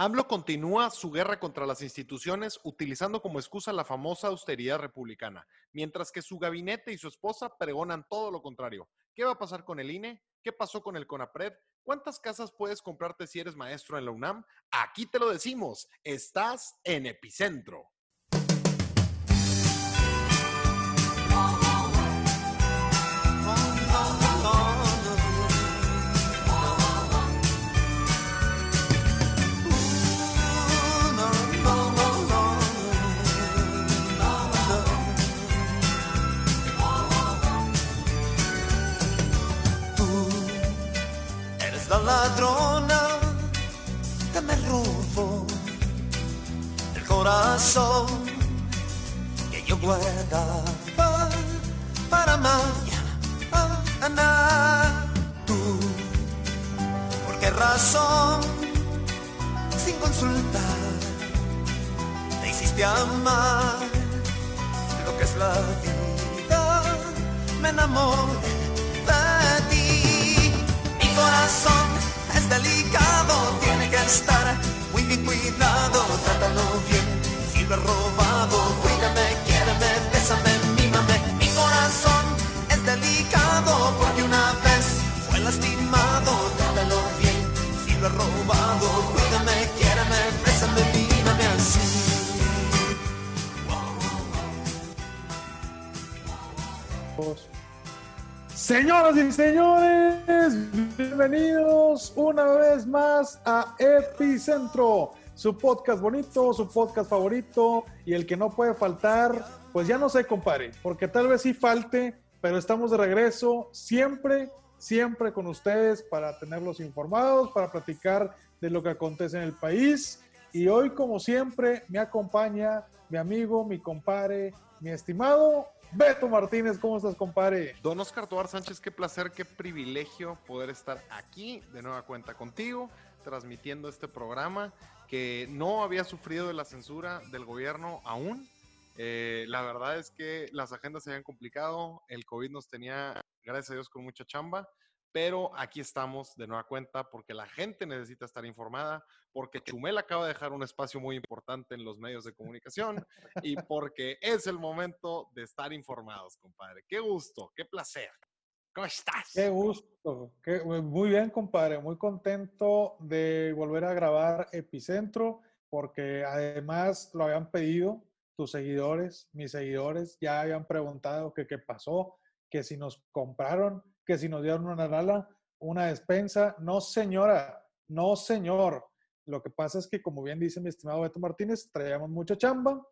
AMLO continúa su guerra contra las instituciones utilizando como excusa la famosa austeridad republicana, mientras que su gabinete y su esposa pregonan todo lo contrario. ¿Qué va a pasar con el INE? ¿Qué pasó con el CONAPRED? ¿Cuántas casas puedes comprarte si eres maestro en la UNAM? Aquí te lo decimos, estás en Epicentro. Ladrona que me robó el corazón que yo guardaba para mañana. Tú, ¿por qué razón, sin consultar, te hiciste amar lo que es la vida? Me enamoré de ti, mi corazón delicado, tiene que estar muy bien cuidado, trátalo bien, si lo he robado, cuídame, Señoras y señores, bienvenidos una vez más a Epicentro, su podcast bonito, su podcast favorito y el que no puede faltar, pues ya no sé, compadre, porque tal vez sí falte, pero estamos de regreso siempre, siempre con ustedes para tenerlos informados, para platicar de lo que acontece en el país. Y hoy, como siempre, me acompaña mi amigo, mi compadre, mi estimado Beto Martínez. ¿Cómo estás, compadre? Don Oscar Tobar Sánchez, qué placer, qué privilegio poder estar aquí de nueva cuenta contigo, transmitiendo este programa que no había sufrido de la censura del gobierno aún. Eh, la verdad es que las agendas se habían complicado, el COVID nos tenía, gracias a Dios, con mucha chamba, pero aquí estamos de nueva cuenta porque la gente necesita estar informada, porque Chumel acaba de dejar un espacio muy importante en los medios de comunicación y porque es el momento de estar informados, compadre. Qué gusto, qué placer. ¿Cómo estás? Qué gusto. Qué- muy bien, compadre. Muy contento de volver a grabar Epicentro, porque además lo habían pedido tus seguidores, mis seguidores, ya habían preguntado que qué pasó, que si nos compraron, que si nos dieron una lala, una despensa. No, señora, no, señor. Lo que pasa es que, como bien dice mi estimado Beto Martínez, traíamos mucha chamba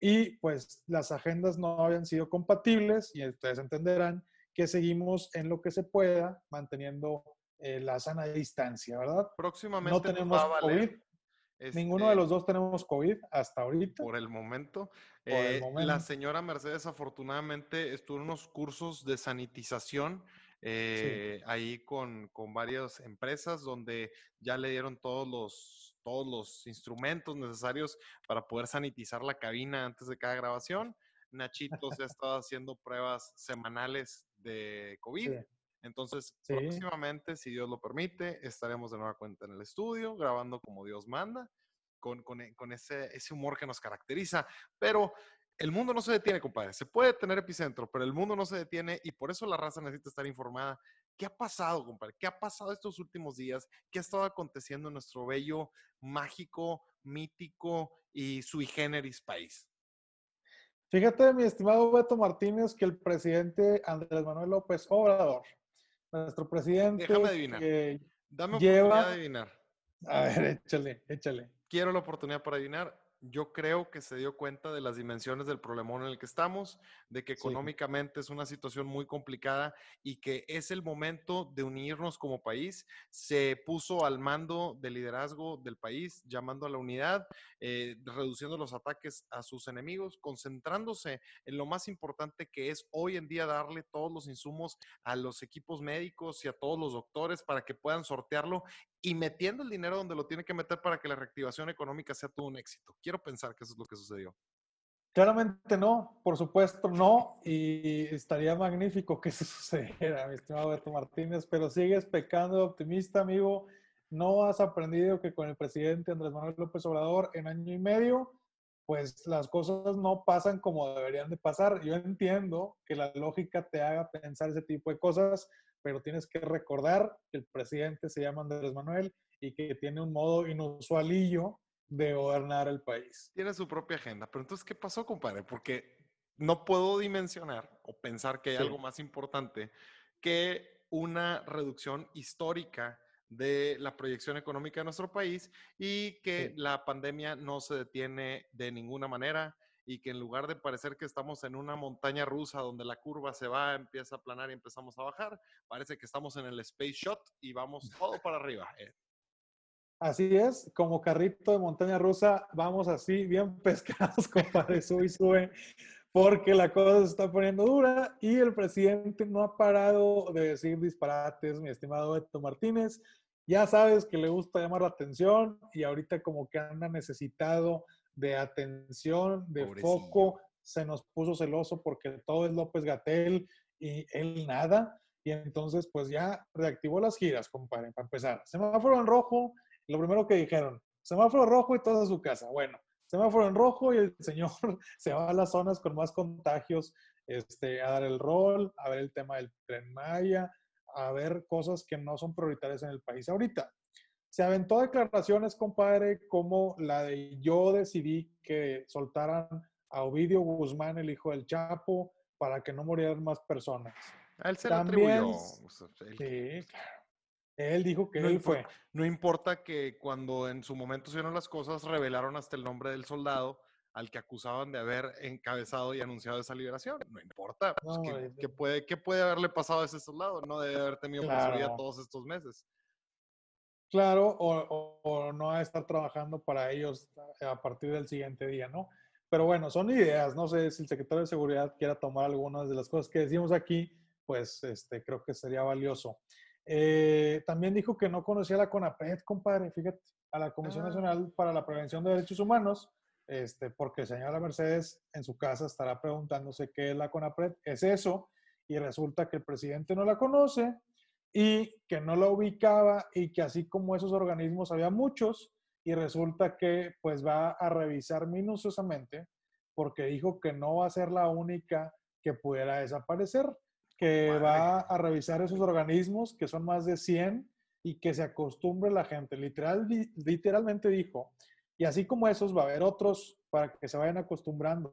y pues las agendas no habían sido compatibles y ustedes entenderán que seguimos en lo que se pueda, manteniendo eh, la sana distancia, ¿verdad? Próximamente No tenemos COVID, ninguno este, de los dos tenemos COVID hasta ahorita. por el momento. Por el Eh, momento. La señora Mercedes afortunadamente estuvo en unos cursos de sanitización eh, ahí con, con varias empresas donde ya le dieron todos los, todos los instrumentos necesarios para poder sanitizar la cabina antes de cada grabación. Nachito se ha estado haciendo pruebas semanales de COVID. Sí. Entonces, Sí. próximamente, si Dios lo permite, estaremos de nueva cuenta en el estudio, grabando como Dios manda, con, con con ese, ese humor que nos caracteriza. Pero el mundo no se detiene, compadre. Se puede tener epicentro, pero el mundo no se detiene y por eso la raza necesita estar informada. ¿Qué ha pasado, compadre? ¿Qué ha pasado estos últimos días? ¿Qué ha estado aconteciendo en nuestro bello, mágico, mítico y sui generis país? Fíjate, mi estimado Beto Martínez, que el presidente Andrés Manuel López Obrador, nuestro presidente, Déjame adivinar. que- Dame Lleva- oportunidad de adivinar. a ver, échale, échale. quiero la oportunidad para adivinar. Yo creo que se dio cuenta de las dimensiones del problemón en el que estamos, de que Sí. económicamente es una situación muy complicada y que es el momento de unirnos como país. Se puso al mando del liderazgo del país, llamando a la unidad, eh, reduciendo los ataques a sus enemigos, concentrándose en lo más importante que es hoy en día darle todos los insumos a los equipos médicos y a todos los doctores para que puedan sortearlo y metiendo el dinero donde lo tiene que meter para que la reactivación económica sea todo un éxito. Quiero pensar que eso es lo que sucedió. Claramente no, por supuesto no, y estaría magnífico que eso sucediera, mi estimado Beto Martínez, pero sigues pecando de optimista, amigo. no has aprendido que con el presidente Andrés Manuel López Obrador en año y medio, pues las cosas no pasan como deberían de pasar. Yo entiendo que la lógica te haga pensar ese tipo de cosas, pero tienes que recordar que el presidente se llama Andrés Manuel y que tiene un modo inusualillo de gobernar el país. Tiene su propia agenda. Pero entonces, ¿qué pasó, compadre? Porque no puedo dimensionar o pensar que hay algo más importante que una reducción histórica de la proyección económica de nuestro país y que la pandemia no se detiene de ninguna manera y que en lugar de parecer que estamos en una montaña rusa donde la curva se va, empieza a planar y empezamos a bajar, parece que estamos en el Space Shot y vamos todo para arriba. Eh. Así es, como carrito de montaña rusa, vamos así, bien pescados, compadre, sube y sube, porque la cosa se está poniendo dura y el presidente no ha parado de decir disparates, mi estimado Beto Martínez ya sabes que le gusta llamar la atención y ahorita como que anda necesitado de atención, de foco, se nos puso celoso porque todo es López Gatel y él nada. Y entonces, pues ya reactivó las giras, compadre, para empezar. Semáforo en rojo, lo primero que dijeron, semáforo rojo y todos a su casa. Bueno, semáforo en rojo y el señor se va a las zonas con más contagios este, a dar el rol, a ver el tema del tren Maya, a ver cosas que no son prioritarias en el país ahorita. Se aventó declaraciones, compadre, como la de yo decidí que soltaran a Ovidio Guzmán, el hijo del Chapo, para que no murieran más personas. él se También, lo Sí, claro. Él dijo que él fue. No importa que cuando en su momento se las cosas, revelaron hasta el nombre del soldado al que acusaban de haber encabezado y anunciado esa liberación. No importa. Pues, ¿qué, puede, ¿Qué puede haberle pasado a ese soldado? No debe haber tenido claro. todos estos meses. Claro, o, o, no estar trabajando para ellos a partir del siguiente día, ¿no? Pero bueno, son ideas. No sé si el secretario de Seguridad quiera tomar algunas de las cosas que decimos aquí, pues este, creo que sería valioso. Eh, también dijo que no conocía la CONAPRED, compadre, fíjate, a la Comisión ah. Nacional para la Prevención de Derechos Humanos este, porque señora Mercedes en su casa estará preguntándose qué es la CONAPRED. Es eso, y resulta que el presidente no la conoce y que no la ubicaba y que así como esos organismos había muchos y resulta que pues va a revisar minuciosamente porque dijo que no va a ser la única que pudiera desaparecer, que va a revisar esos organismos que son más de 100 y que se acostumbre la gente. Literal, literalmente dijo y así como esos, va a haber otros para que se vayan acostumbrando.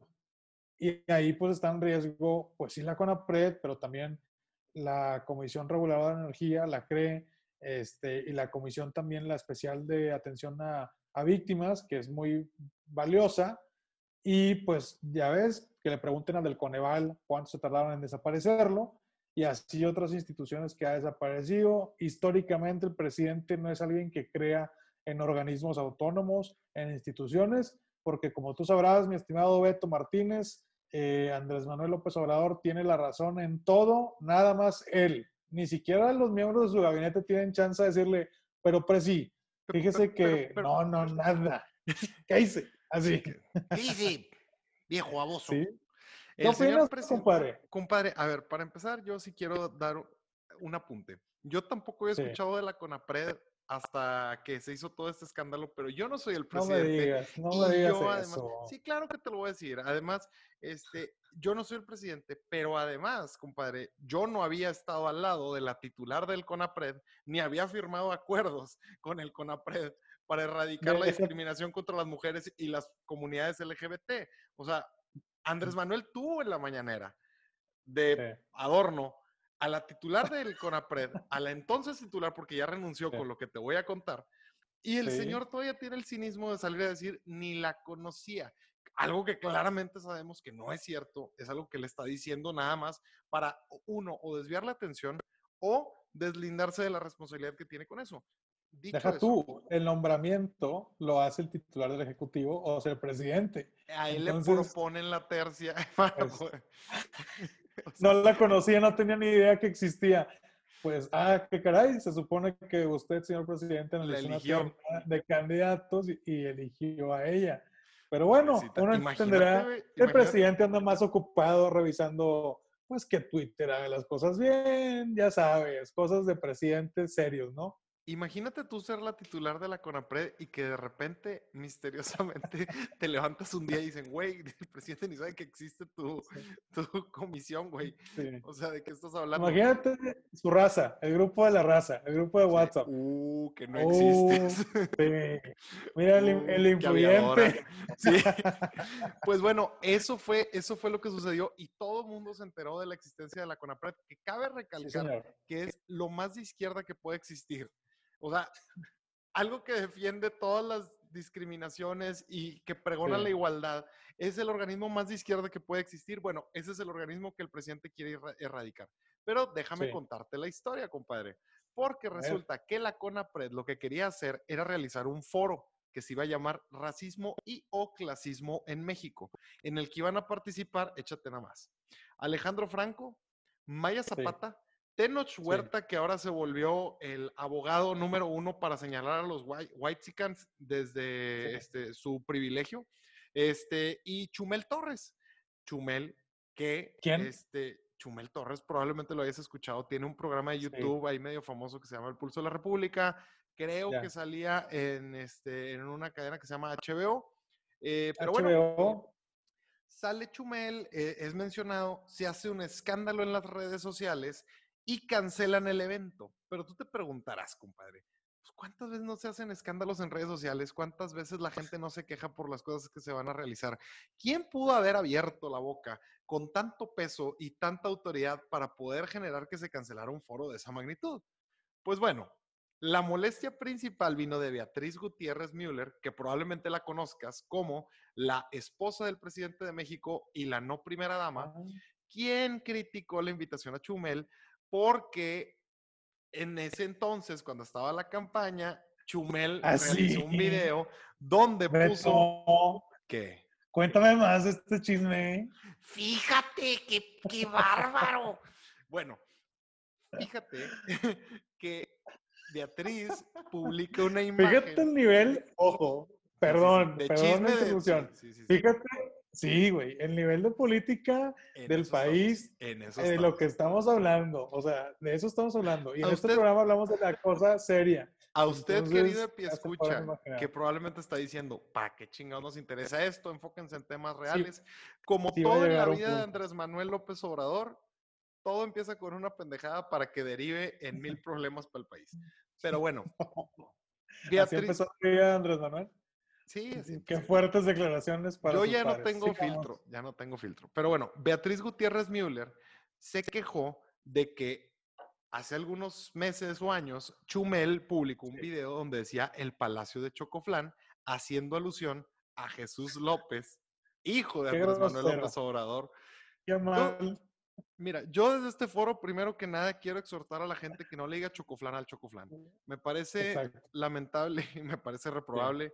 Y ahí pues está en riesgo, pues sí la CONAPRED, pero también la Comisión Reguladora de Energía, la CRE, este, y la Comisión también, la especial de atención a, a víctimas, que es muy valiosa. Y pues ya ves que le pregunten al del Coneval cuánto se tardaron en desaparecerlo y así otras instituciones que ha desaparecido. Históricamente el presidente no es alguien que crea en organismos autónomos, en instituciones, porque como tú sabrás, mi estimado Beto Martínez, eh, Andrés Manuel López Obrador tiene la razón en todo, nada más él. Ni siquiera los miembros de su gabinete tienen chance de decirle, pero presi, fíjese que no, no, nada. ¿Qué hice? Así. ¿Qué hice? Viejo aboso. ¿Sí? ¿Qué señor compadre? Compadre, a ver, para empezar, yo sí quiero dar un apunte. Yo tampoco he escuchado de la CONAPRED hasta que se hizo todo este escándalo, pero yo no soy el presidente. No me digas, no me digas eso. sí, claro que te lo voy a decir. Además, este, yo no soy el presidente, pero además, compadre, yo no había estado al lado de la titular del CONAPRED, ni había firmado acuerdos con el CONAPRED para erradicar la discriminación contra las mujeres y las comunidades LGBT. O sea, Andrés Manuel tuvo en la mañanera de adorno a la titular del CONAPRED, a la entonces titular, porque ya renunció con lo que te voy a contar, y el señor todavía tiene el cinismo de salir a decir, ni la conocía. Algo que claramente sabemos que no es cierto, es algo que le está diciendo nada más para, uno, o desviar la atención o deslindarse de la responsabilidad que tiene con eso. Deja tú, el nombramiento lo hace el titular del Ejecutivo o sea el presidente. A él le proponen la tercia. no la conocía, no tenía ni idea que existía. Pues, ah, qué caray, se supone que usted, señor presidente, eligió de candidatos y, eligió a ella. Pero bueno, uno entenderá que el presidente anda más ocupado revisando, pues, que Twitter haga las cosas bien, ya sabes, cosas de presidentes serios, ¿no? Imagínate tú ser la titular de la CONAPRED y que de repente, misteriosamente, te levantas un día y dicen, güey, el presidente ni sabe que existe tu, tu comisión, güey. Sí. O sea, ¿de qué estás hablando? Imagínate su raza, el grupo de la raza, el grupo de WhatsApp. Uh, que no Uh, existes. sí. Mira el, Uh, el influyente. Sí. Pues bueno, eso fue, eso fue lo que sucedió y todo el mundo se enteró de la existencia de la CONAPRED, que cabe Sí, recalcar que es lo más de izquierda que puede existir. O sea, algo que defiende todas las discriminaciones y que pregona Sí. la igualdad, es el organismo más de izquierda que puede existir. Bueno, ese es el organismo que el presidente quiere erra- erradicar. Pero déjame Sí. contarte la historia, compadre. Porque resulta que la CONAPRED lo que quería hacer era realizar un foro que se iba a llamar Racismo y o Clasismo en México, en el que iban a participar, échate nada más, Alejandro Franco, Maya Zapata, Tenoch Huerta, que ahora se volvió el abogado número uno para señalar a los white, desde Sí. este, su privilegio, este, y Chumel Torres. Chumel, que ¿Quién? este, Chumel Torres, probablemente lo hayas escuchado, tiene un programa de Sí. YouTube ahí medio famoso que se llama El Pulso de la República. Creo que salía en, este, en una cadena que se llama HBO. eh, pero bueno, sale Chumel, eh, es mencionado, se hace un escándalo en las redes sociales y cancelan el evento. Pero tú te preguntarás, compadre, pues, ¿cuántas veces no se hacen escándalos en redes sociales? ¿Cuántas veces la gente no se queja por las cosas que se van a realizar? ¿Quién pudo haber abierto la boca con tanto peso y tanta autoridad para poder generar que se cancelara un foro de esa magnitud? Pues bueno, la molestia principal vino de Beatriz Gutiérrez Müller, que probablemente la conozcas como la esposa del presidente de México y la no primera dama, ah, quien criticó la invitación a Chumel porque en ese entonces, cuando estaba la campaña, Chumel Ah, realizó un video donde puso que cuéntame más este chisme. Fíjate, qué, qué bárbaro. Bueno, fíjate que Beatriz publica una imagen. Fíjate el nivel, ojo, Sí, sí, sí, perdón, de perdón la interrupción. sí. Fíjate, sí, güey, el nivel de política En del país, en eso eh, de lo que estamos hablando, o sea, de eso estamos hablando. Y en este programa hablamos de la cosa seria. A usted, Entonces, querido ya se podrán escucha, imaginar. que probablemente está diciendo, ¿para qué chingados nos interesa esto? Enfóquense en temas reales. Como sí todo en la vida de. Andrés Manuel López Obrador, todo empieza con una pendejada para que derive en mil problemas para el país. Pero bueno, Así Beatriz, empezó la vida de Andrés Manuel. Sí, así Qué fuertes declaraciones para Yo ya no tengo Sigamos. filtro, ya no tengo filtro. Pero bueno, Beatriz Gutiérrez Müller se quejó de que hace algunos meses o años Chumel publicó un Sí. video donde decía el Palacio de Chocoflán, haciendo alusión a Jesús López, hijo de Andrés Manuel. López Obrador. Qué mal. Mira, yo desde este foro, primero que nada, quiero exhortar a la gente que no le diga Chocoflán al Chocoflán. Me parece Exacto. lamentable y me parece reprobable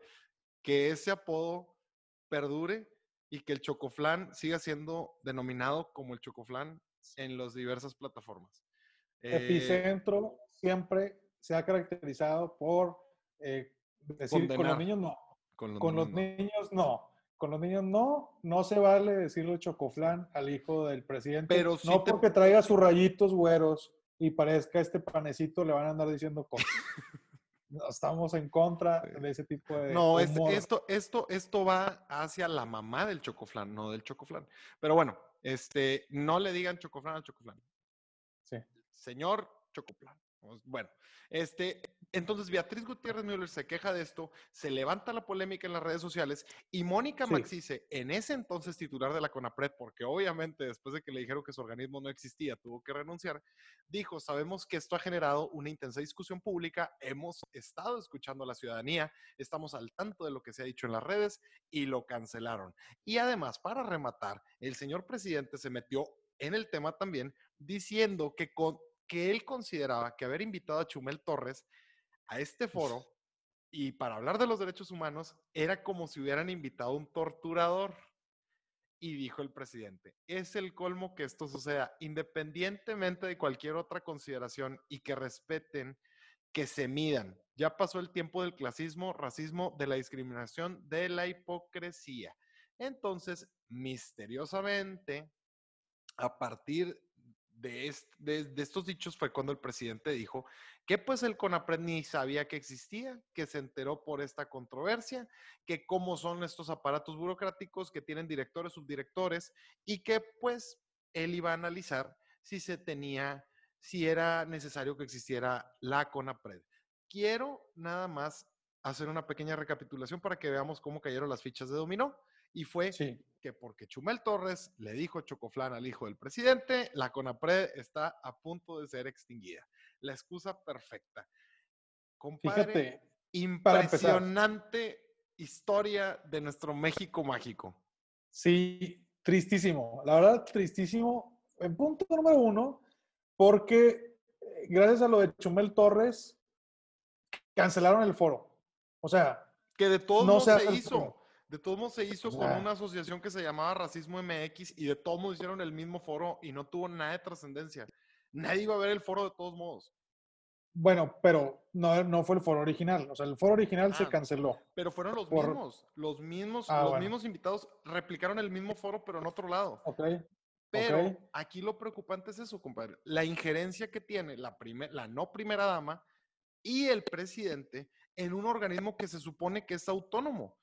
que ese apodo perdure y que el chocoflán siga siendo denominado como el chocoflán en las diversas plataformas. Eh, Epicentro siempre se ha caracterizado por eh, decir con Condenar. los niños no, con los con los niños no. niños no. Con los niños no, no se vale decirle chocoflán al hijo del presidente. Pero sí no te- porque traiga sus rayitos güeros y parezca este panecito, le van a andar diciendo cosas. Estamos en contra de ese tipo de No, es- esto, esto, esto va hacia la mamá del chocoflán, no del chocoflán. Pero bueno, este, no le digan chocoflán al chocoflán. Sí. Señor chocoflán. Pues, Bueno, este, entonces Beatriz Gutiérrez Müller se queja de esto, se levanta la polémica en las redes sociales y Mónica Sí. Maxice, en ese entonces titular de la CONAPRED, porque obviamente después de que le dijeron que su organismo no existía, tuvo que renunciar, dijo, sabemos que esto ha generado una intensa discusión pública, hemos estado escuchando a la ciudadanía, estamos al tanto de lo que se ha dicho en las redes y lo cancelaron. Y además, para rematar, el señor presidente se metió en el tema también diciendo que, con, que él consideraba que haber invitado a Chumel Torres a este foro y para hablar de los derechos humanos era como si hubieran invitado a un torturador. Y dijo el presidente, es el colmo que esto suceda, independientemente de cualquier otra consideración y que respeten, que se midan. Ya pasó el tiempo del clasismo, racismo, de la discriminación, de la hipocresía. Entonces, misteriosamente, a partir de, estos dichos fue cuando el presidente dijo que pues el CONAPRED ni sabía que existía, que se enteró por esta controversia, que cómo son estos aparatos burocráticos que tienen directores, subdirectores y que pues él iba a analizar si se tenía, si era necesario que existiera la CONAPRED. Quiero nada más hacer una pequeña recapitulación para que veamos cómo cayeron las fichas de dominó. Y fue que porque Chumel Torres le dijo chocoflán al hijo del presidente, la CONAPRED está a punto de ser extinguida. La excusa perfecta. Compadre, impresionante historia de nuestro México mágico. Sí, tristísimo. La verdad, tristísimo. En punto número uno, porque eh, gracias a lo de Chumel Torres, cancelaron el foro. O sea, que de todos no se, hizo. De todos modos se hizo con una asociación que se llamaba Racismo MX y de todos modos hicieron el mismo foro y no tuvo nada de trascendencia. Nadie iba a ver el foro de todos modos. Bueno, pero no, no fue el foro original. O sea, el foro original se ah, canceló. Pero fueron los mismos. Los mismos, ah, los mismos invitados replicaron el mismo foro, pero en otro lado. Ok. Pero aquí lo preocupante es eso, compadre. La injerencia que tiene la, la no primera dama y el presidente en un organismo que se supone que es autónomo.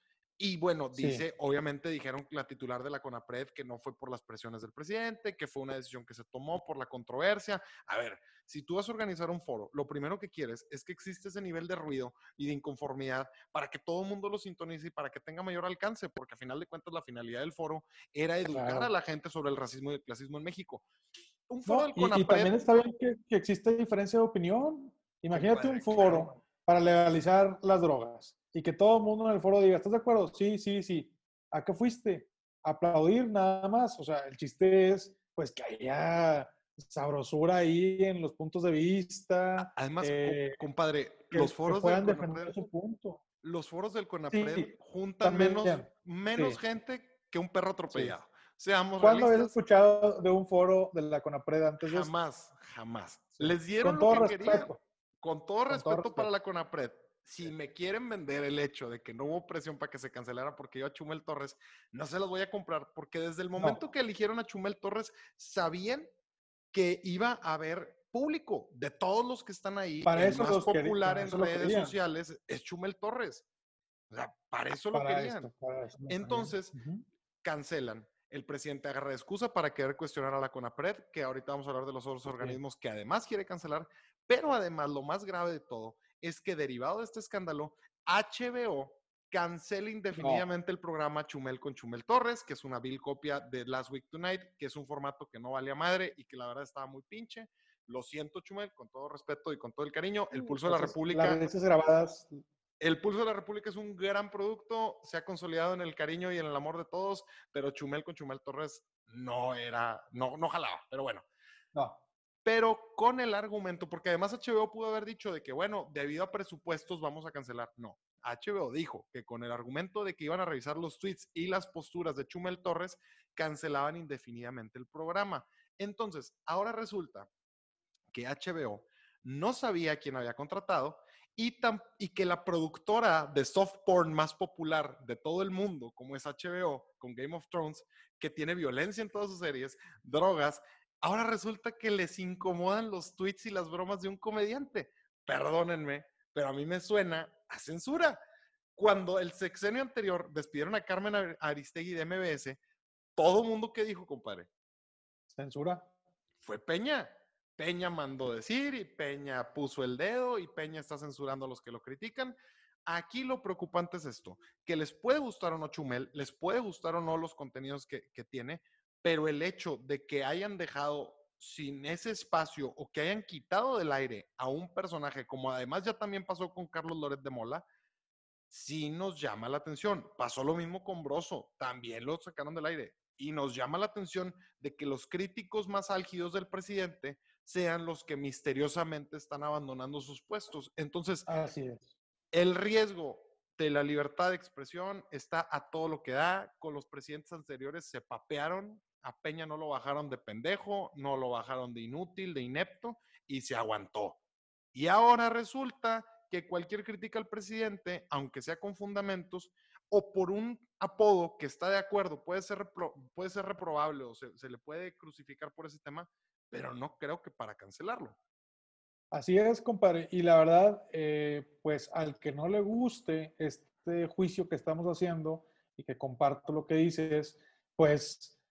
Y bueno, dice, obviamente dijeron la titular de la CONAPRED que no fue por las presiones del presidente, que fue una decisión que se tomó por la controversia. A ver, si tú vas a organizar un foro, lo primero que quieres es que existe ese nivel de ruido y de inconformidad para que todo el mundo lo sintonice y para que tenga mayor alcance, porque a final de cuentas la finalidad del foro era educar a la gente sobre el racismo y el clasismo en México. Un foro del CONAPRED... Y, también está bien que, que existe diferencia de opinión. Imagínate un foro para legalizar las drogas y que todo el mundo en el foro diga, ¿estás de acuerdo? Sí, sí, sí. ¿A qué fuiste? aplaudir nada más. O sea, el chiste es, pues, que haya sabrosura ahí en los puntos de vista. Además, eh, compadre, los foros del CONAPRED, los foros del CONAPRED juntan menos, menos gente que un perro atropellado. Seamos ¿Cuándo habías escuchado de un foro de la CONAPRED antes de Jamás, jamás. Les dieron Con todo respeto. Con todo respeto para la CONAPRED, si me quieren vender el hecho de que no hubo presión para que se cancelara porque yo a Chumel Torres, no se los voy a comprar, porque desde el momento que eligieron a Chumel Torres, sabían que iba a haber público de todos los que están ahí. Para el más popular en redes sociales es Chumel Torres. O sea, para eso lo querían. Entonces, cancelan. El presidente agarra de excusa para querer cuestionar a la CONAPRED, que ahorita vamos a hablar de los otros organismos que además quiere cancelar, pero además lo más grave de todo es que derivado de este escándalo, HBO cancela indefinidamente el programa Chumel con Chumel Torres, que es una vil copia de Last Week Tonight, que es un formato que no valía madre y que la verdad estaba muy pinche. Lo siento, Chumel, con todo respeto y con todo el cariño. El Pulso de la República. Las grabadas. El Pulso de la República es un gran producto, se ha consolidado en el cariño y en el amor de todos, pero Chumel con Chumel Torres no era, no, no jalaba, pero bueno. No pero con el argumento, porque además HBO pudo haber dicho de que, bueno, debido a presupuestos vamos a cancelar. No, HBO dijo que con el argumento de que iban a revisar los tweets y las posturas de Chumel Torres, cancelaban indefinidamente el programa. Entonces, ahora resulta que HBO no sabía quién había contratado y, y, que la productora de soft porn más popular de todo el mundo, como es HBO, con Game of Thrones, que tiene violencia en todas sus series, drogas, Ahora resulta que les incomodan los tweets y las bromas de un comediante. Perdónenme, pero a mí me suena a censura. Cuando el sexenio anterior despidieron a Carmen Aristegui de MBS, todo mundo que dijo, compadre. Censura. Fue Peña. Peña mandó decir y Peña puso el dedo y Peña está censurando a los que lo critican. Aquí lo preocupante es esto, que les puede gustar o no Chumel, les puede gustar o no los contenidos que, que tiene, pero el hecho de que hayan dejado sin ese espacio o que hayan quitado del aire a un personaje, como además ya también pasó con Carlos Loret de Mola, sí nos llama la atención. Pasó lo mismo con Broso, también lo sacaron del aire. Y nos llama la atención de que los críticos más álgidos del presidente sean los que misteriosamente están abandonando sus puestos. Entonces, Así es. el riesgo de la libertad de expresión está a todo lo que da. Con los presidentes anteriores se papearon, a Peña no lo bajaron de pendejo, no lo bajaron de inútil, de inepto, y se aguantó. Y ahora resulta que cualquier crítica al presidente, aunque sea con fundamentos, o por un apodo que está de acuerdo, puede ser, puede ser reprobable o se, le puede crucificar por ese tema, pero no creo que para cancelarlo. Así es, compadre. Y la verdad, eh, pues al que no le guste este juicio que estamos haciendo y que comparto lo que dices, pues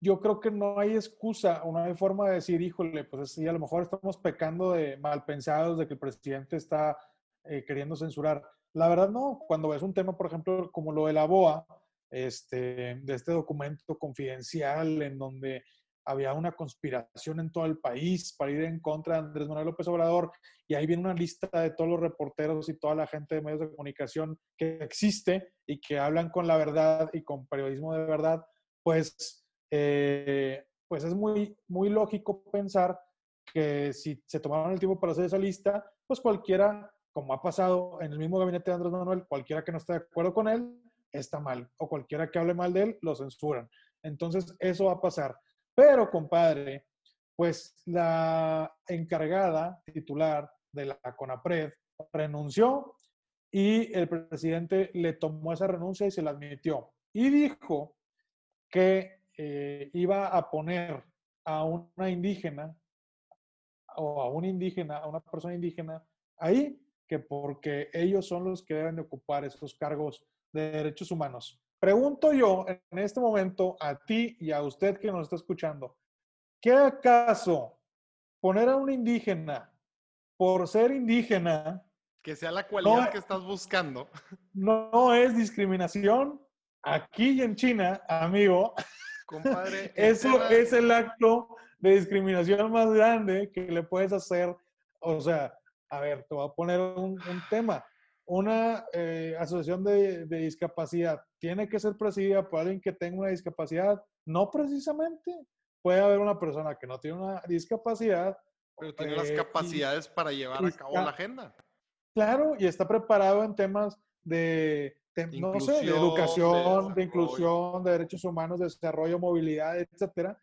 yo creo que no hay excusa o no hay forma de decir, híjole, pues sí, a lo mejor estamos pecando de mal pensados, de que el presidente está eh, queriendo censurar. La verdad no, cuando ves un tema, por ejemplo, como lo de la BOA, este, de este documento confidencial en donde había una conspiración en todo el país para ir en contra de Andrés Manuel López Obrador, y ahí viene una lista de todos los reporteros y toda la gente de medios de comunicación que existe y que hablan con la verdad y con periodismo de verdad, pues eh, pues es muy, muy lógico pensar que si se tomaron el tiempo para hacer esa lista, pues cualquiera, como ha pasado en el mismo gabinete de Andrés Manuel, cualquiera que no esté de acuerdo con él, está mal. O cualquiera que hable mal de él, lo censuran. Entonces, eso va a pasar. Pero, compadre, pues la encargada titular de la CONAPRED renunció y el presidente le tomó esa renuncia y se la admitió. Y dijo que eh, iba a poner a una indígena o a un indígena, a una persona indígena ahí, que porque ellos son los que deben de ocupar esos cargos de derechos humanos. Pregunto yo en este momento a ti y a usted que nos está escuchando, ¿qué acaso poner a un indígena por ser indígena? Que sea la cualidad que estás buscando. No es discriminación. Aquí en China, amigo, Compadre. Eso es el acto de discriminación más grande que le puedes hacer. O sea, a ver, te voy a poner un, tema. Una eh, asociación de, discapacidad tiene que ser presidida por alguien que tenga una discapacidad. No precisamente. Puede haber una persona que no tiene una discapacidad. Pero tiene las eh, capacidades para llevar a cabo la agenda. Claro, y está preparado en temas de no sé, de educación, de, inclusión, de derechos humanos, de desarrollo, movilidad, etcétera.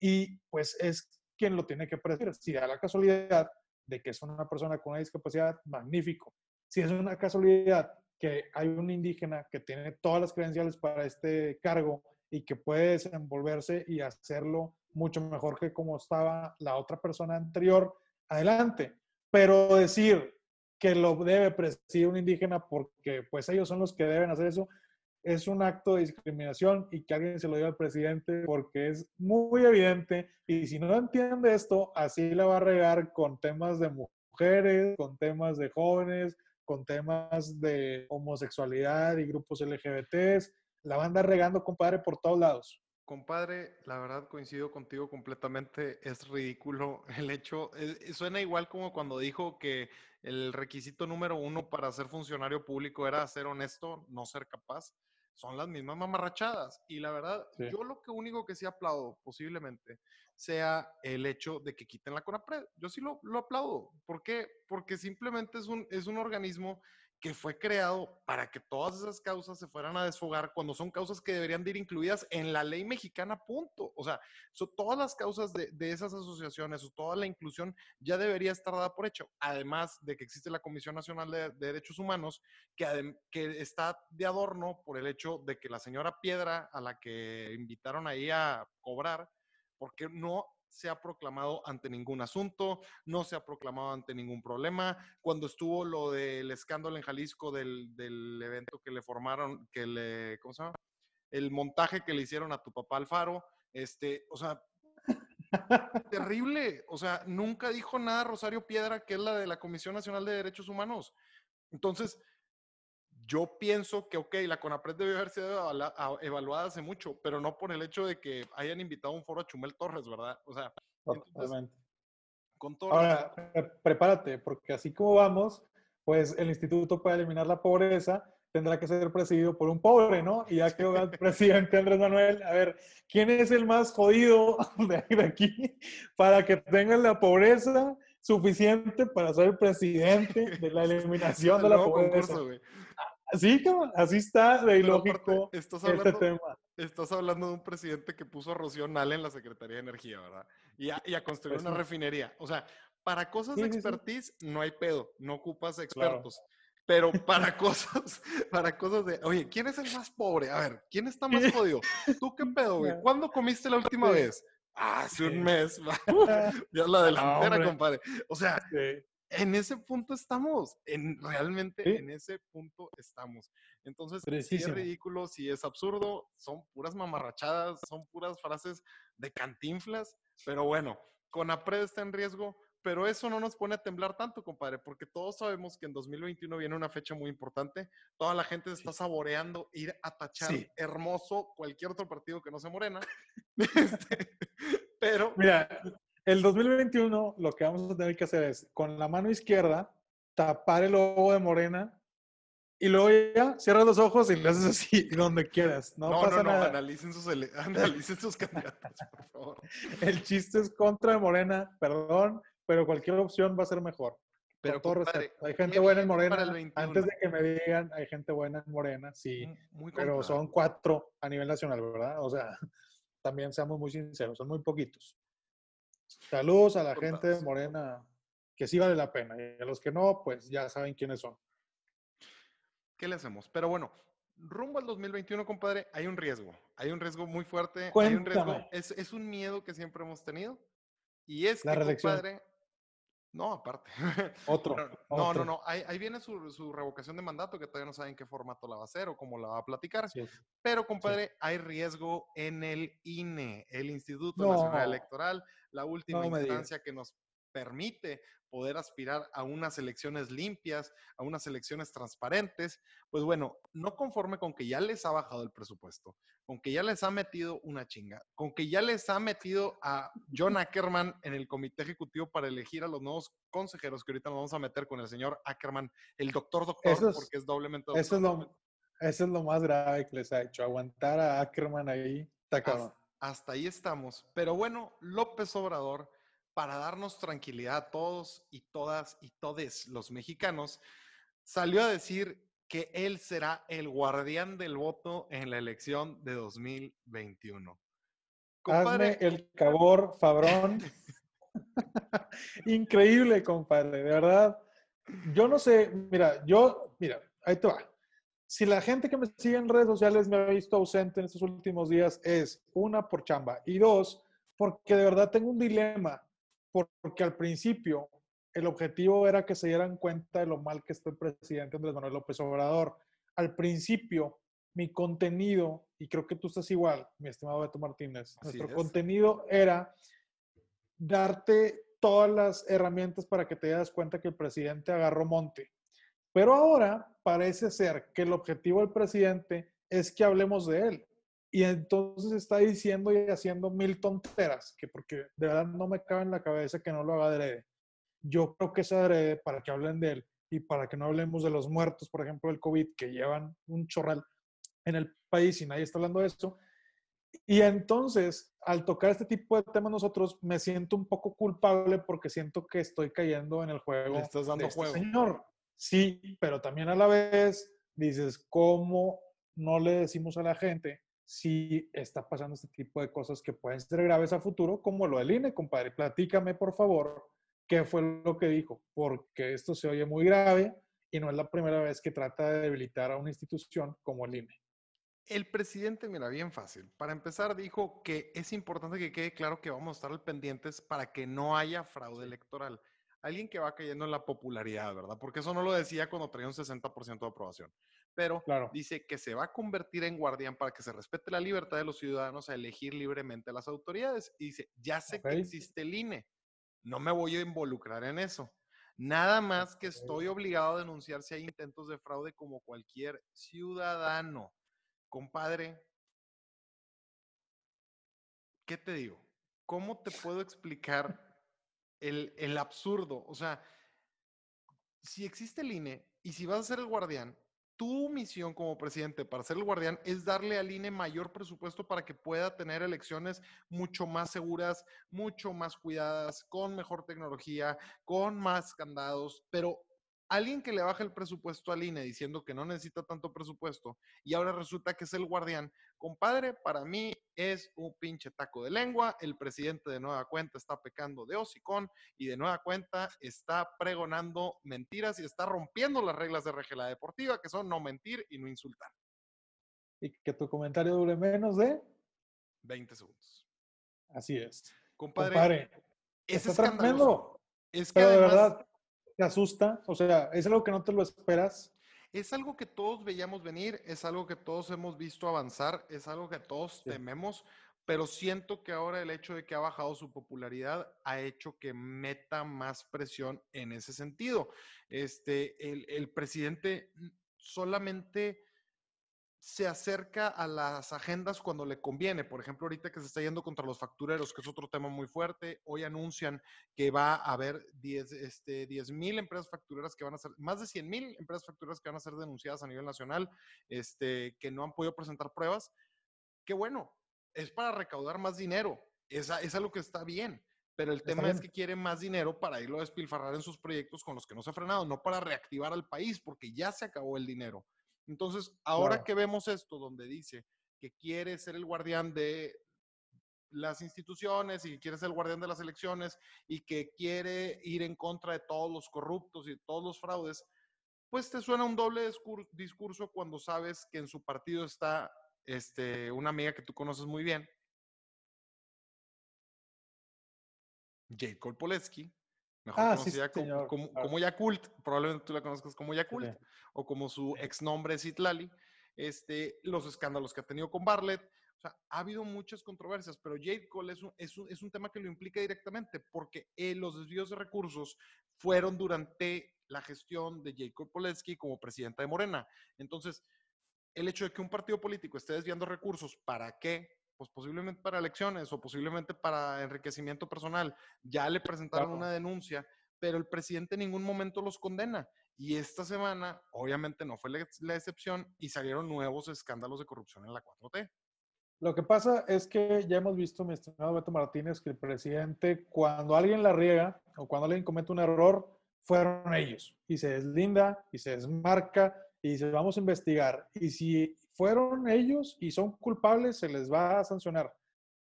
Y pues es quien lo tiene que presidir. Si da la casualidad de que es una persona con una discapacidad, magnífico. Si es una casualidad que hay un indígena que tiene todas las credenciales para este cargo y que puede desenvolverse y hacerlo mucho mejor que como estaba la otra persona anterior, adelante. Pero decir, que lo debe presidir un indígena porque pues ellos son los que deben hacer eso, es un acto de discriminación y que alguien se lo diga al presidente porque es muy evidente y si no entiende esto, así la va a regar con temas de mujeres, con temas de jóvenes, con temas de homosexualidad y grupos LGBTs, la va a andar regando, compadre, por todos lados. Compadre, la verdad coincido contigo completamente. Es ridículo el hecho. Eh, suena igual como cuando dijo que el requisito número uno para ser funcionario público era ser honesto, no ser capaz. Son las mismas mamarrachadas. Y la verdad, yo lo que único que sí aplaudo posiblemente sea el hecho de que quiten la CONAPRED. Yo sí lo, lo aplaudo. ¿Por qué? Porque simplemente es un, es un organismo que fue creado para que todas esas causas se fueran a desfogar cuando son causas que deberían de ir incluidas en la ley mexicana, punto. O sea, todas las causas de, esas asociaciones o toda la inclusión ya debería estar dada por hecho. Además de que existe la Comisión Nacional de, Derechos Humanos, que, que está de adorno por el hecho de que la señora Piedra, a la que invitaron ahí a cobrar, porque no se ha proclamado ante ningún asunto, no se ha proclamado ante ningún problema. Cuando estuvo lo del escándalo en Jalisco del, evento que le formaron, que le, ¿cómo se llama? El montaje que le hicieron a tu papá Alfaro, este, o sea, terrible. O sea, nunca dijo nada Rosario Piedra, que es la de la Comisión Nacional de Derechos Humanos. Entonces, yo pienso que, ok, la CONAPRED debe haber sido evaluada hace mucho, pero no por el hecho de que hayan invitado a un foro a Chumel Torres, ¿verdad? O sea, con todo. Ahora, prepárate, porque así como vamos, pues el instituto para eliminar la pobreza tendrá que ser presidido por un pobre, ¿no? Y ya quedó el presidente Andrés Manuel, a ver, ¿quién es el más jodido de aquí para que tengan la pobreza suficiente para ser presidente de la eliminación de la pobreza? Sí, así está de ilógico estás este hablando, tema. Estás hablando de un presidente que puso a Rocío Nale en la Secretaría de Energía, ¿verdad? Y a, construir pues una refinería. O sea, para cosas de expertise no hay pedo, no ocupas expertos. Pero para cosas, para cosas de, oye, ¿quién es el más pobre? A ver, ¿quién está más jodido? ¿Tú qué pedo, güey? ¿Cuándo comiste la última vez? Ah, hace un mes. ya la delantera, hombre. compadre. O sea, Sí. En ese punto estamos. En, realmente Sí. en ese punto estamos. Entonces, si es ridículo, si es absurdo, son puras mamarrachadas, son puras frases de cantinflas. Pero bueno, Conapred está en riesgo, pero eso no nos pone a temblar tanto, compadre, porque todos sabemos que en 2021 viene una fecha muy importante. Toda la gente está saboreando ir a tachar Sí. hermoso cualquier otro partido que no sea Morena. Este, pero Mira, el 2021 lo que vamos a tener que hacer es con la mano izquierda tapar el logo de Morena y luego ya cierras los ojos y le haces así donde quieras. No, no, pasa no, no, nada. analicen sus, analicen sus candidatos, por favor. El chiste es contra de Morena, perdón, pero cualquier opción va a ser mejor. Pero, todo compadre. Hay ¿qué gente buena en Morena. el 21? Antes de que me digan, hay gente buena en Morena, sí, muy pero son cuatro a nivel nacional, ¿verdad? O sea, también seamos muy sinceros, son muy poquitos. Saludos a la gente de. Morena, que sí vale la pena. Y a los que no, pues ya saben quiénes son. ¿Qué le hacemos? Pero bueno, rumbo al 2021, compadre, hay un riesgo. Hay un riesgo muy fuerte. Hay un riesgo. Cuéntame. Es, es un miedo que siempre hemos tenido. Y es La que, reelección. compadre. No, aparte. Otro. No, no, otro. no. Ahí, ahí viene su, su revocación de mandato, que todavía no saben qué formato la va a hacer o cómo la va a platicar. Es. Pero, compadre, hay riesgo en el INE, el Instituto Nacional No. Electoral, la última No digas. instancia que nos permite poder aspirar a unas elecciones limpias, a unas elecciones transparentes. Pues bueno, no conforme con que ya les ha bajado el presupuesto, con que ya les ha metido una chinga, con que ya les ha metido a John Ackerman en el comité ejecutivo para elegir a los nuevos consejeros, que ahorita nos vamos a meter con el señor Ackerman, el doctor doctor, es- porque es doblemente Eso es, doctor. lo, eso es lo más grave que les ha hecho. Aguantar a Ackerman ahí, está cabrón. Hasta, hasta ahí estamos. Pero bueno, López Obrador, para darnos tranquilidad a todos y todas y todes los mexicanos, salió a decir que él será el guardián del voto en la elección de 2021. Compadre, Hazme el cabor, Fabrón. Increíble, compadre, de verdad. Yo no sé, mira, yo, mira, ahí te va. Si la gente que me sigue en redes sociales me ha visto ausente en estos últimos días, es una por chamba y dos, porque de verdad tengo un dilema, porque al principio el objetivo era que se dieran cuenta de lo mal que está el presidente Andrés Manuel López Obrador. Al principio, mi contenido, y creo que tú estás igual, mi estimado Beto Martínez, Así nuestro es. contenido era darte todas las herramientas para que te das cuenta que el presidente agarró monte. Pero ahora parece ser que el objetivo del presidente es que hablemos de él. Y entonces está diciendo y haciendo mil tonteras, que porque de verdad no me cabe en la cabeza que no lo haga adrede. Yo creo que es adrede para que hablen de él y para que no hablemos de los muertos, por ejemplo, del COVID, que llevan un chorral en el país y nadie está hablando de esto. Y entonces, al tocar este tipo de temas nosotros, me siento un poco culpable porque siento que estoy cayendo en el juego Le estás dando de este juego. señor. Sí, pero también a la vez dices, ¿cómo no le decimos a la gente si está pasando este tipo de cosas que pueden ser graves a futuro, como lo del INE, compadre? Platícame, por favor, qué fue lo que dijo, porque esto se oye muy grave y no es la primera vez que trata de debilitar a una institución como el INE. El presidente, mira, bien fácil. Para empezar, dijo que es importante que quede claro que vamos a estar al pendientes para que no haya fraude electoral. Alguien que va cayendo en la popularidad, ¿verdad? Porque eso no lo decía cuando traía un 60% de aprobación. Pero Claro. dice que se va a convertir en guardián para que se respete la libertad de los ciudadanos a elegir libremente a las autoridades. Y dice, ya sé que existe el INE, no me voy a involucrar en eso. Nada más que estoy obligado a denunciar si hay intentos de fraude como cualquier ciudadano. Compadre, ¿qué te digo? ¿Cómo te puedo explicar el, el absurdo? O sea, si existe el INE y si vas a ser el guardián, tu misión como presidente para ser el guardián es darle al INE mayor presupuesto para que pueda tener elecciones mucho más seguras, mucho más cuidadas, con mejor tecnología, con más candados, pero alguien que le baja el presupuesto al INE diciendo que no necesita tanto presupuesto y ahora resulta que es el guardián, compadre, para mí es un pinche taco de lengua, el presidente de nueva cuenta está pecando de hocicón y de nueva cuenta está pregonando mentiras y está rompiendo las reglas de regla deportiva, que son no mentir y no insultar. Y que tu comentario dure menos de 20 segundos. Así es. Compadre, es tremendo. Es que de verdad te asusta, o sea, es algo que no te lo esperas. Es algo que todos veíamos venir, es algo que todos hemos visto avanzar, es algo que todos tememos, pero siento que ahora el hecho de que ha bajado su popularidad ha hecho que meta más presión en ese sentido. Este, el, el presidente solamente se acerca a las agendas cuando le conviene. Por ejemplo, ahorita que se está yendo contra los factureros, que es otro tema muy fuerte, hoy anuncian que va a haber 10 este, mil empresas factureras que van a ser, más de 100 mil empresas factureras que van a ser denunciadas a nivel nacional, este, que no han podido presentar pruebas. Qué bueno, es para recaudar más dinero, es, es algo que está bien. Pero el tema es que quiere más dinero para irlo a despilfarrar en sus proyectos con los que no se ha frenado, no para reactivar al país, porque ya se acabó el dinero. Entonces, ahora que vemos esto, donde dice que quiere ser el guardián de las instituciones y que quiere ser el guardián de las elecciones y que quiere ir en contra de todos los corruptos y de todos los fraudes, pues te suena un doble discurso cuando sabes que en su partido está este, una amiga que tú conoces muy bien, Jacob Poleski, mejor ah, conocida como, como, Yakult, probablemente tú la conozcas como Yakult, o como su ex nombre es Itlali, este, los escándalos que ha tenido con Barlett. O sea, ha habido muchas controversias, pero Jade Cole es un, es un, es un tema que lo implica directamente, porque eh, los desvíos de recursos fueron durante la gestión de Jacob Poleski como presidenta de Morena. Entonces, el hecho de que un partido político esté desviando recursos, ¿para qué? Pues posiblemente para elecciones o posiblemente para enriquecimiento personal. Ya le presentaron una denuncia, pero el presidente en ningún momento los condena. Y esta semana, obviamente, no fue la, excepción y salieron nuevos escándalos de corrupción en la 4T. Lo que pasa es que ya hemos visto, mi estimado Beto Martínez, que el presidente, cuando alguien la riega o cuando alguien comete un error, fueron ellos. Y se deslinda y se desmarca y dice, vamos a investigar. Y si fueron ellos y son culpables, se les va a sancionar.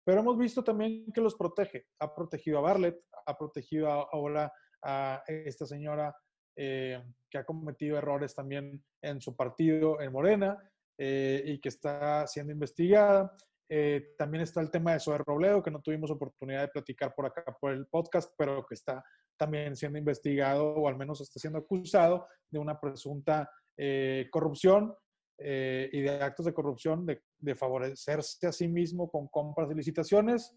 Pero hemos visto también que los protege. Ha protegido a Barlett, ha protegido ahora a esta señora eh, que ha cometido errores también en su partido, en Morena, eh, y que está siendo investigada. Eh, también está el tema de Zoe Robledo, que no tuvimos oportunidad de platicar por acá por el podcast, pero que está también siendo investigado o al menos está siendo acusado de una presunta corrupción y de actos de corrupción, de, de, favorecerse a sí mismo con compras y licitaciones.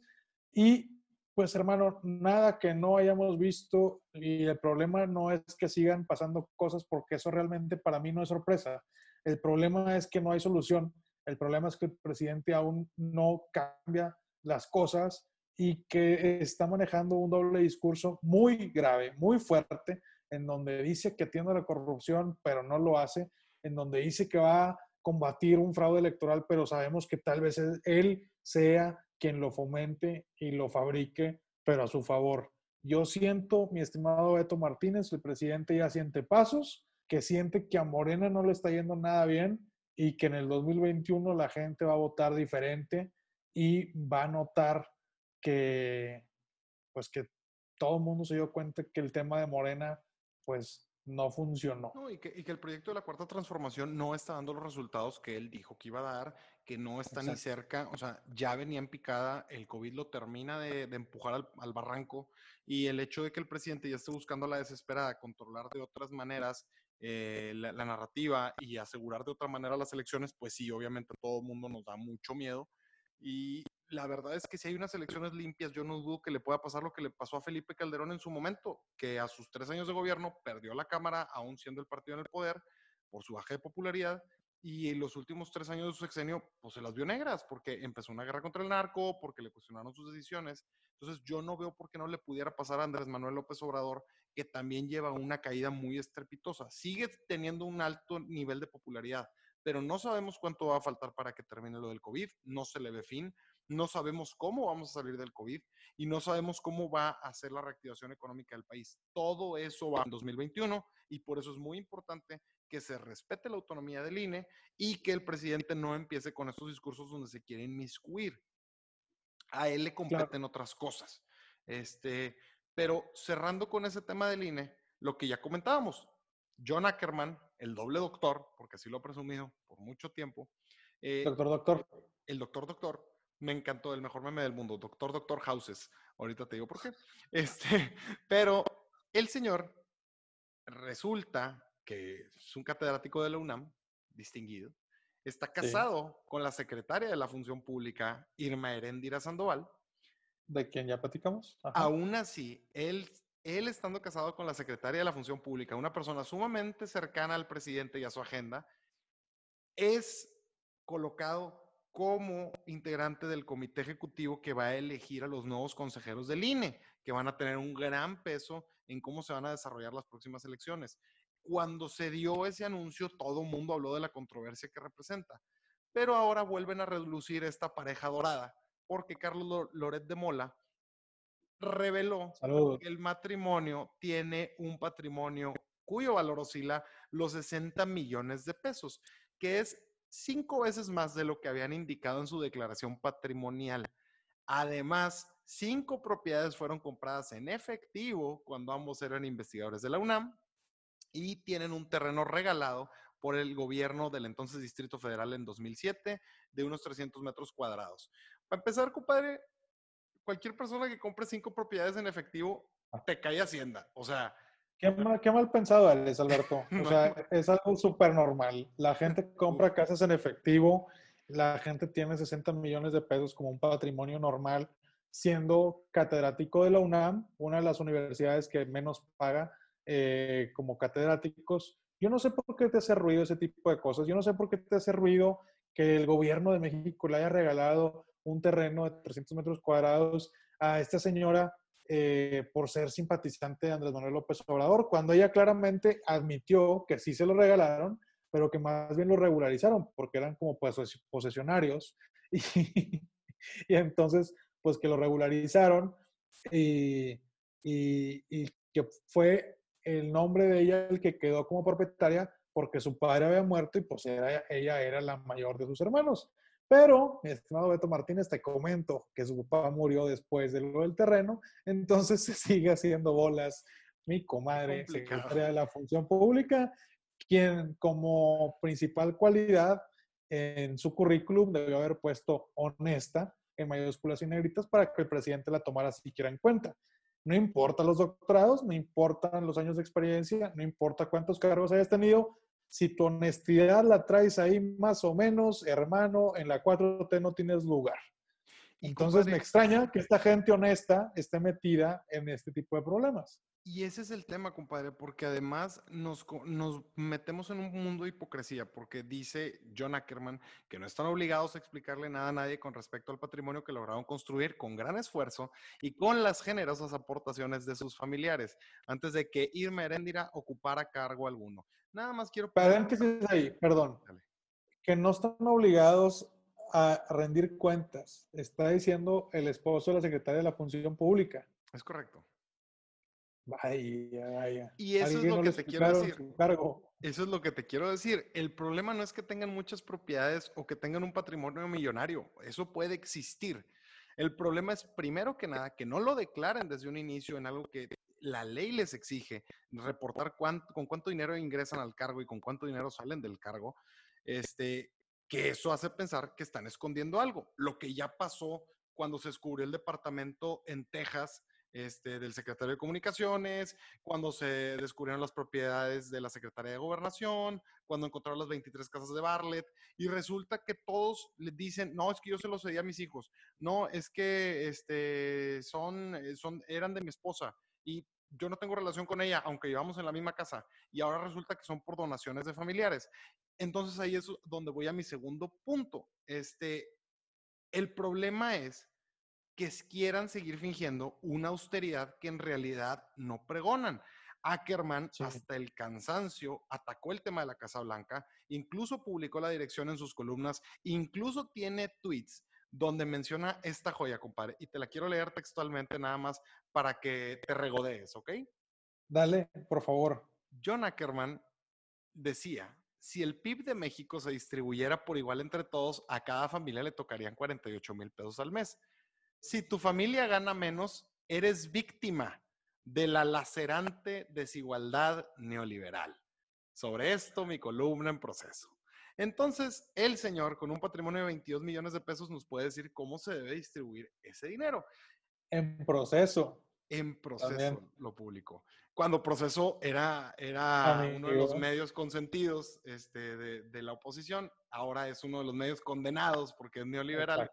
Y pues hermano, nada que no hayamos visto y el problema no es que sigan pasando cosas porque eso realmente para mí no es sorpresa. El problema es que no hay solución. El problema es que el presidente aún no cambia las cosas y que está manejando un doble discurso muy grave, muy fuerte, en donde dice que atiende la corrupción, pero no lo hace, en donde dice que va a combatir un fraude electoral, pero sabemos que tal vez él sea quien lo fomente y lo fabrique, pero a su favor. Yo siento, mi estimado Beto Martínez, el presidente ya siente pasos, que siente que a Morena no le está yendo nada bien y que en el 2021 la gente va a votar diferente y va a notar que, pues que todo el mundo se dio cuenta que el tema de Morena, pues no funcionó. y, que, el proyecto de la cuarta transformación no está dando los resultados que él dijo que iba a dar, que no está ni cerca, o sea, ya venía en picada, el COVID lo termina de, empujar al, barranco y el hecho de que el presidente ya esté buscando la desesperada controlar de otras maneras eh, la, la, narrativa y asegurar de otra manera las elecciones, pues sí, obviamente a todo el mundo nos da mucho miedo. Y, la verdad es que si hay unas elecciones limpias, yo no dudo que le pueda pasar lo que le pasó a Felipe Calderón en su momento, que a sus tres años de gobierno perdió la Cámara, aún siendo el partido en el poder, por su baja de popularidad, y en los últimos tres años de su sexenio, pues se las vio negras, porque empezó una guerra contra el narco, porque le cuestionaron sus decisiones. Entonces yo no veo por qué no le pudiera pasar a Andrés Manuel López Obrador, que también lleva una caída muy estrepitosa. Sigue teniendo un alto nivel de popularidad, pero no sabemos cuánto va a faltar para que termine lo del COVID, no se le ve fin no sabemos cómo vamos a salir del COVID y no sabemos cómo va a ser la reactivación económica del país. Todo eso va en 2021 y por eso es muy importante que se respete la autonomía del INE y que el presidente no empiece con estos discursos donde se quiere inmiscuir. A él le competen otras cosas. Este, pero cerrando con ese tema del INE, lo que ya comentábamos, John Ackerman, el doble doctor, porque así lo ha presumido por mucho tiempo. Eh, doctor, doctor. El doctor, doctor, Me encantó, el mejor meme del mundo, Doctor Doctor Houses. Ahorita te digo por qué. Este, pero el señor resulta que es un catedrático de la UNAM, distinguido, está casado con la secretaria de la Función Pública, Irma Heréndira Sandoval. ¿De quien ya platicamos? Aún así, él, él estando casado con la secretaria de la Función Pública, una persona sumamente cercana al presidente y a su agenda, es colocado como integrante del comité ejecutivo que va a elegir a los nuevos consejeros del INE, que van a tener un gran peso en cómo se van a desarrollar las próximas elecciones. Cuando se dio ese anuncio, todo el mundo habló de la controversia que representa, pero ahora vuelven a relucir esta pareja dorada, porque Carlos Loret de Mola reveló que el matrimonio tiene un patrimonio cuyo valor oscila los 60 millones de pesos, que es cinco veces más de lo que habían indicado en su declaración patrimonial. Además, cinco propiedades fueron compradas en efectivo cuando ambos eran investigadores de la UNAM y tienen un terreno regalado por el gobierno del entonces Distrito Federal en 2007 de unos 300 metros cuadrados. Para empezar, compadre, cualquier persona que compre cinco propiedades en efectivo ah. te cae Hacienda. O sea, Qué mal, qué mal pensado eres, Alberto. O sea, es algo súper normal. La gente compra casas en efectivo, la gente tiene 60 millones de pesos como un patrimonio normal, siendo catedrático de la UNAM, una de las universidades que menos paga eh, como catedráticos. Yo no sé por qué te hace ruido ese tipo de cosas. Yo no sé por qué te hace ruido que el gobierno de México le haya regalado un terreno de 300 metros cuadrados a esta señora eh, por ser simpatizante de Andrés Manuel López Obrador, cuando ella claramente admitió que sí se lo regalaron, pero que más bien lo regularizaron porque eran como posesionarios y, y entonces pues que lo regularizaron y, y, y, que fue el nombre de ella el que quedó como propietaria porque su padre había muerto y pues ella era la mayor de sus hermanos. Pero, mi estimado Beto Martínez, te comento que su papá murió después de lo del terreno, entonces se sigue haciendo bolas mi comadre, secretaria de la Función Pública, quien como principal cualidad en su currículum debió haber puesto honesta en mayúsculas y negritas para que el presidente la tomara siquiera en cuenta. No importa los doctorados, no importan los años de experiencia, no importa cuántos cargos hayas tenido, si tu honestidad la traes ahí más o menos, hermano, en la 4T no tienes lugar. Entonces me extraña que esta gente honesta esté metida en este tipo de problemas. Y ese es el tema, compadre, porque además nos, nos, metemos en un mundo de hipocresía, porque dice John Ackerman que no están obligados a explicarle nada a nadie con respecto al patrimonio que lograron construir con gran esfuerzo y con las generosas aportaciones de sus familiares, antes de que Irma Heréndira ocupara cargo alguno. Nada más quiero... Paréntesis ahí, perdón. Que no están obligados a rendir cuentas. Está diciendo el esposo de la secretaria de la Función Pública. Es correcto. Vaya, vaya. Y eso es lo que te quiero decir. Eso es lo que te quiero decir. El problema no es que tengan muchas propiedades o que tengan un patrimonio millonario. Eso puede existir. El problema es, primero que nada, que no lo declaren desde un inicio en algo que la ley les exige, reportar con cuánto dinero ingresan al cargo y con cuánto dinero salen del cargo, este, que eso hace pensar que están escondiendo algo. Lo que ya pasó cuando se descubrió el departamento en Texas este, del secretario de Comunicaciones, cuando se descubrieron las propiedades de la Secretaría de Gobernación, cuando encontraron las 23 casas de Bartlett, y resulta que todos le dicen, no, es que yo se los cedí a mis hijos, no, es que este, son, eh, son, eran de mi esposa, y yo no tengo relación con ella, aunque vivamos en la misma casa, y ahora resulta que son por donaciones de familiares. Entonces ahí es donde voy a mi segundo punto. Este, el problema es que quieran seguir fingiendo una austeridad que en realidad no pregonan. Ackerman, hasta el cansancio, atacó el tema de la Casa Blanca, incluso publicó la dirección en sus columnas, incluso tiene tweets donde menciona esta joya, compadre, y te la quiero leer textualmente nada más para que te regodees, ¿ok? Dale, por favor. John Ackerman decía, si el PIB de México se distribuyera por igual entre todos, a cada familia le tocarían 48 mil pesos al mes. Si tu familia gana menos, eres víctima de la lacerante desigualdad neoliberal. Sobre esto, mi columna en proceso. Entonces, el señor con un patrimonio de 22 millones de pesos nos puede decir cómo se debe distribuir ese dinero. En proceso. En proceso lo publicó. Cuando proceso era, era uno de los medios consentidos este, de, la oposición, ahora es uno de los medios condenados porque es neoliberal.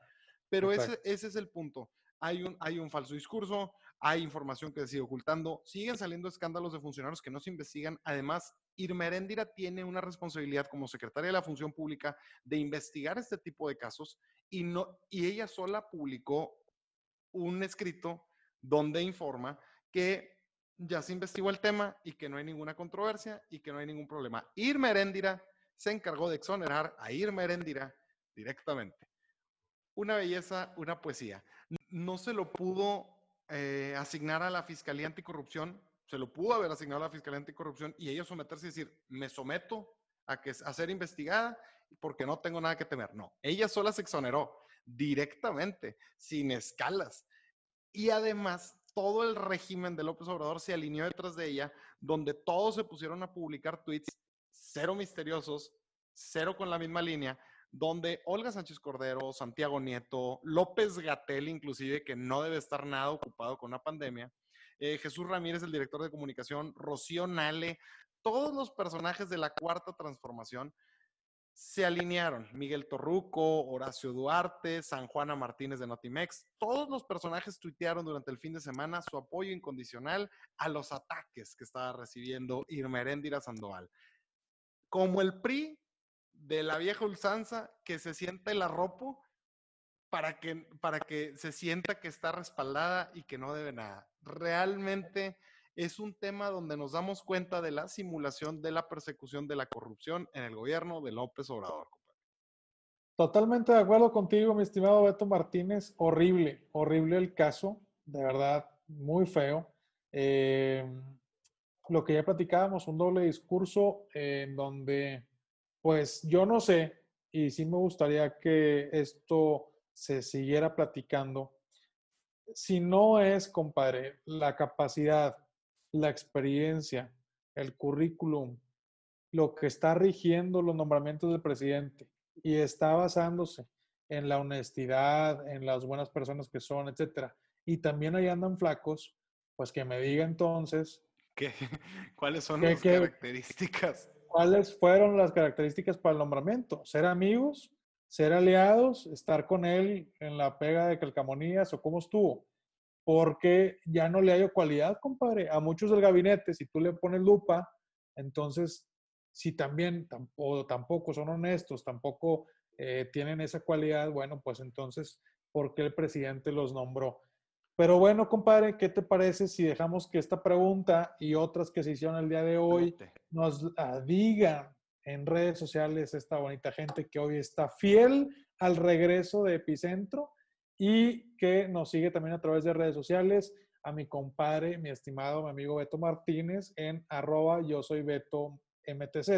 Pero ese, ese es el punto. Hay un, hay un falso discurso, hay información que se sigue ocultando, siguen saliendo escándalos de funcionarios que no se investigan. Además, Irma Heréndira tiene una responsabilidad como secretaria de la Función Pública de investigar este tipo de casos y, no, y ella sola publicó un escrito donde informa que ya se investigó el tema y que no hay ninguna controversia y que no hay ningún problema. Irma Heréndira se encargó de exonerar a Irma Heréndira directamente. Una belleza, una poesía. No se lo pudo eh, asignar a la Fiscalía Anticorrupción, se lo pudo haber asignado a la Fiscalía Anticorrupción y ellos someterse y decir, me someto a, que, a ser investigada porque no tengo nada que temer. No, ella sola se exoneró directamente, sin escalas. Y además, todo el régimen de López Obrador se alineó detrás de ella, donde todos se pusieron a publicar tweets cero misteriosos, cero con la misma línea, donde Olga Sánchez Cordero, Santiago Nieto, López Gatel, inclusive, que no debe estar nada ocupado con la pandemia, eh, Jesús Ramírez, el director de comunicación, Rocío Nale, todos los personajes de la cuarta transformación se alinearon. Miguel Torruco, Horacio Duarte, San Juana Martínez de Notimex, todos los personajes tuitearon durante el fin de semana su apoyo incondicional a los ataques que estaba recibiendo Irma Heréndira Sandoval. Como el PRI de la vieja ulsanza que se sienta el arropo para que, para que se sienta que está respaldada y que no debe nada. Realmente es un tema donde nos damos cuenta de la simulación de la persecución de la corrupción en el gobierno de López Obrador. Totalmente de acuerdo contigo, mi estimado Beto Martínez. Horrible, horrible el caso, de verdad, muy feo. Eh, lo que ya platicábamos, un doble discurso en donde pues yo no sé, y sí me gustaría que esto se siguiera platicando. Si no es, compadre, la capacidad, la experiencia, el currículum, lo que está rigiendo los nombramientos del presidente y está basándose en la honestidad, en las buenas personas que son, etcétera, y también ahí andan flacos, pues que me diga entonces. ¿Qué? ¿Cuáles son las características? ¿Cuáles fueron las características para el nombramiento? ¿Ser amigos? ¿Ser aliados? ¿Estar con él en la pega de Calcamonías o cómo estuvo? Porque ya no le hay cualidad, compadre. A muchos del gabinete, si tú le pones lupa, entonces, si también tampoco, tampoco son honestos, tampoco eh, tienen esa cualidad, bueno, pues entonces, ¿por qué el presidente los nombró? Pero bueno, compadre, ¿qué te parece si dejamos que esta pregunta y otras que se hicieron el día de hoy nos digan en redes sociales esta bonita gente que hoy está fiel al regreso de Epicentro y que nos sigue también a través de redes sociales? A mi compadre, mi estimado, mi amigo Beto Martínez en arroba yo soy Beto MTZ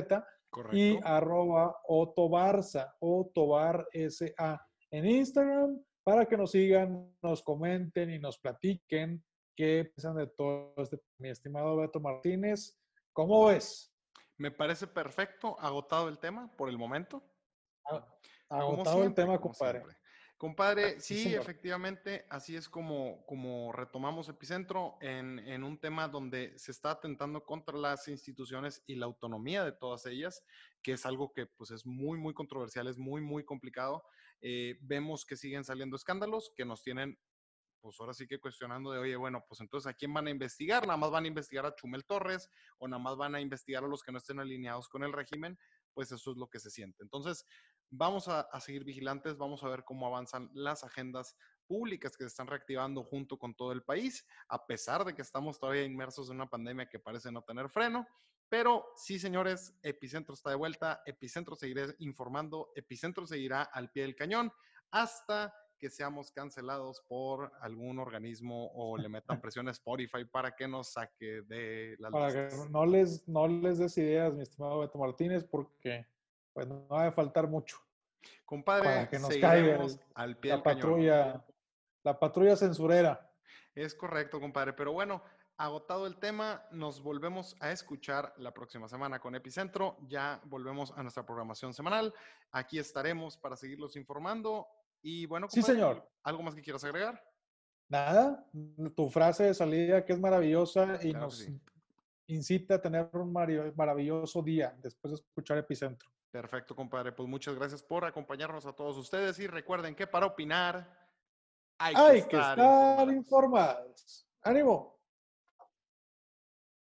y arroba Otobarza, Otobar SA en Instagram para que nos sigan, nos comenten y nos platiquen qué piensan de todo este, mi estimado Beto Martínez. ¿Cómo ves? Me parece perfecto, agotado el tema por el momento. agotado el tema, compadre. Compadre, sí, efectivamente, así es como, como retomamos Epicentro en, en, un tema donde se está atentando contra las instituciones y la autonomía de todas ellas, que es algo que pues es muy, muy controversial, es muy, muy complicado. Eh, vemos que siguen saliendo escándalos que nos tienen, pues ahora sí que cuestionando de, oye, bueno, pues entonces a quién van a investigar, nada más van a investigar a Chumel Torres o nada más van a investigar a los que no estén alineados con el régimen, pues eso es lo que se siente. Entonces, vamos a, a seguir vigilantes, vamos a ver cómo avanzan las agendas públicas que se están reactivando junto con todo el país, a pesar de que estamos todavía inmersos en una pandemia que parece no tener freno. Pero sí, señores, Epicentro está de vuelta, Epicentro seguirá informando, Epicentro seguirá al pie del cañón hasta que seamos cancelados por algún organismo o le metan presión a Spotify para que nos saque de las Para que no les, no les des ideas, mi estimado Beto Martínez, porque pues no va a faltar mucho. Compadre, para que nos caiga al pie la patrulla, La patrulla censurera. Es correcto, compadre. Pero bueno, agotado el tema, nos volvemos a escuchar la próxima semana con Epicentro. Ya volvemos a nuestra programación semanal. Aquí estaremos para seguirlos informando. Y bueno, sí, señor. ¿Algo más que quieras agregar? Nada, tu frase de salida que es maravillosa y nos incita a tener un maravilloso día después de escuchar Epicentro. Perfecto, compadre. Pues muchas gracias por acompañarnos a todos ustedes y recuerden que para opinar hay, que, estar, informados. ¡Ánimo!